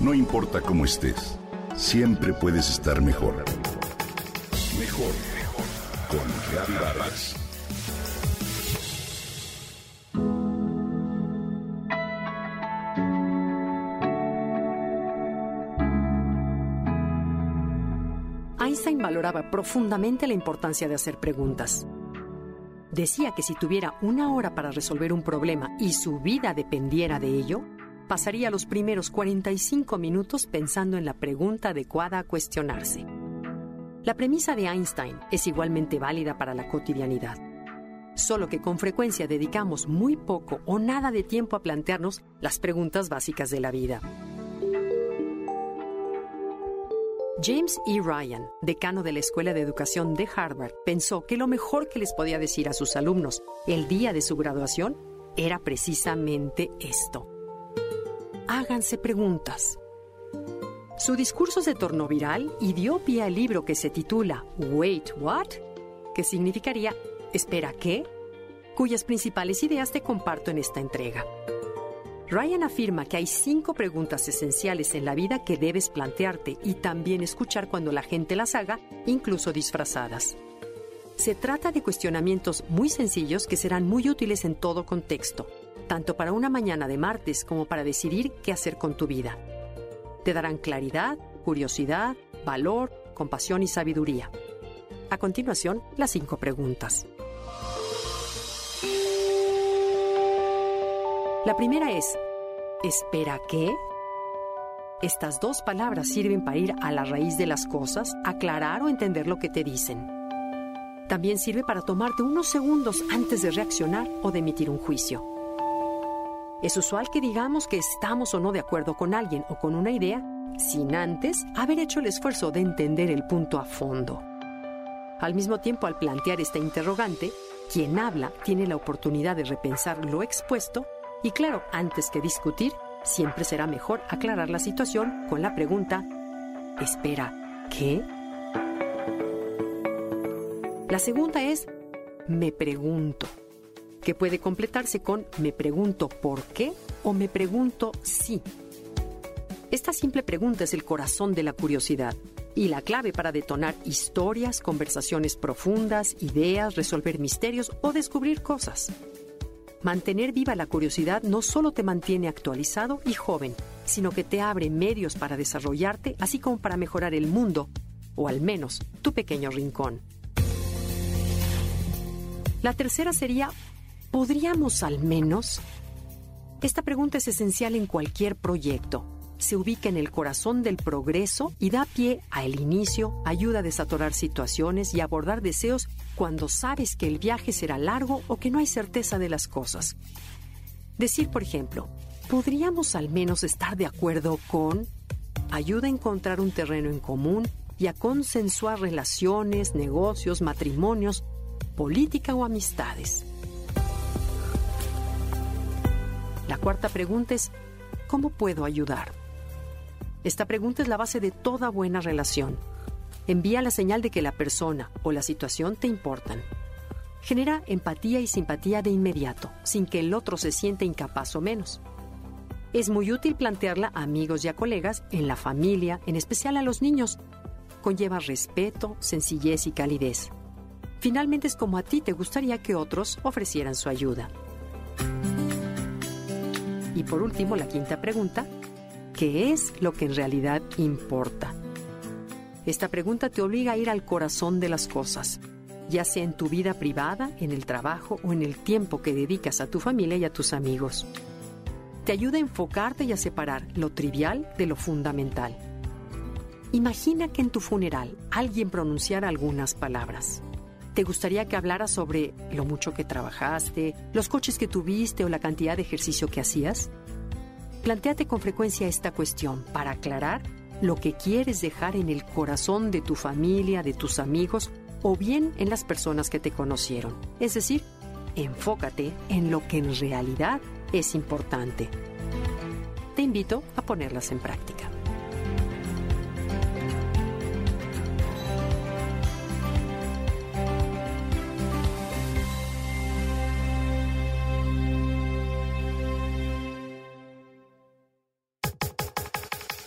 No importa cómo estés, siempre puedes estar mejor. Mejor, mejor. Con Reavivadas. Einstein valoraba profundamente la importancia de hacer preguntas. Decía que si tuviera una hora para resolver un problema y su vida dependiera de ello, pasaría los primeros 45 minutos pensando en la pregunta adecuada a cuestionarse. La premisa de Einstein es igualmente válida para la cotidianidad, solo que con frecuencia dedicamos muy poco o nada de tiempo a plantearnos las preguntas básicas de la vida. James E. Ryan, decano de la Escuela de Educación de Harvard, pensó que lo mejor que les podía decir a sus alumnos el día de su graduación era precisamente esto háganse preguntas. Su discurso se tornó viral y dio pie al libro que se titula Wait, What? que significaría ¿Espera qué? cuyas principales ideas te comparto en esta entrega. Ryan afirma que hay cinco preguntas esenciales en la vida que debes plantearte y también escuchar cuando la gente las haga, incluso disfrazadas. Se trata de cuestionamientos muy sencillos que serán muy útiles en todo contexto, tanto para una mañana de martes como para decidir qué hacer con tu vida. Te darán claridad, curiosidad, valor, compasión y sabiduría. A continuación, las cinco preguntas. La primera es, ¿espera qué? Estas dos palabras sirven para ir a la raíz de las cosas, aclarar o entender lo que te dicen. También sirve para tomarte unos segundos antes de reaccionar o de emitir un juicio. Es usual que digamos que estamos o no de acuerdo con alguien o con una idea sin antes haber hecho el esfuerzo de entender el punto a fondo. Al mismo tiempo, al plantear esta interrogante, quien habla tiene la oportunidad de repensar lo expuesto y claro, antes que discutir, siempre será mejor aclarar la situación con la pregunta, espera, ¿qué? La segunda es, me pregunto que puede completarse con me pregunto por qué o me pregunto si. Esta simple pregunta es el corazón de la curiosidad y la clave para detonar historias, conversaciones profundas, ideas, resolver misterios o descubrir cosas. Mantener viva la curiosidad no solo te mantiene actualizado y joven, sino que te abre medios para desarrollarte, así como para mejorar el mundo, o al menos tu pequeño rincón. La tercera sería ¿Podríamos al menos? Esta pregunta es esencial en cualquier proyecto. Se ubica en el corazón del progreso y da pie a el inicio, ayuda a desatorar situaciones y abordar deseos cuando sabes que el viaje será largo o que no hay certeza de las cosas. Decir, por ejemplo, ¿podríamos al menos estar de acuerdo con? Ayuda a encontrar un terreno en común y a consensuar relaciones, negocios, matrimonios, política o amistades. La cuarta pregunta es, ¿cómo puedo ayudar? Esta pregunta es la base de toda buena relación. Envía la señal de que la persona o la situación te importan. Genera empatía y simpatía de inmediato, sin que el otro se sienta incapaz o menos. Es muy útil plantearla a amigos y a colegas, en la familia, en especial a los niños. Conlleva respeto, sencillez y calidez. Finalmente es como a ti te gustaría que otros ofrecieran su ayuda. Y por último, la quinta pregunta, ¿qué es lo que en realidad importa? Esta pregunta te obliga a ir al corazón de las cosas, ya sea en tu vida privada, en el trabajo o en el tiempo que dedicas a tu familia y a tus amigos. Te ayuda a enfocarte y a separar lo trivial de lo fundamental. Imagina que en tu funeral alguien pronunciara algunas palabras. ¿Te gustaría que hablara sobre lo mucho que trabajaste, los coches que tuviste o la cantidad de ejercicio que hacías? Plantéate con frecuencia esta cuestión para aclarar lo que quieres dejar en el corazón de tu familia, de tus amigos o bien en las personas que te conocieron. Es decir, enfócate en lo que en realidad es importante. Te invito a ponerlas en práctica.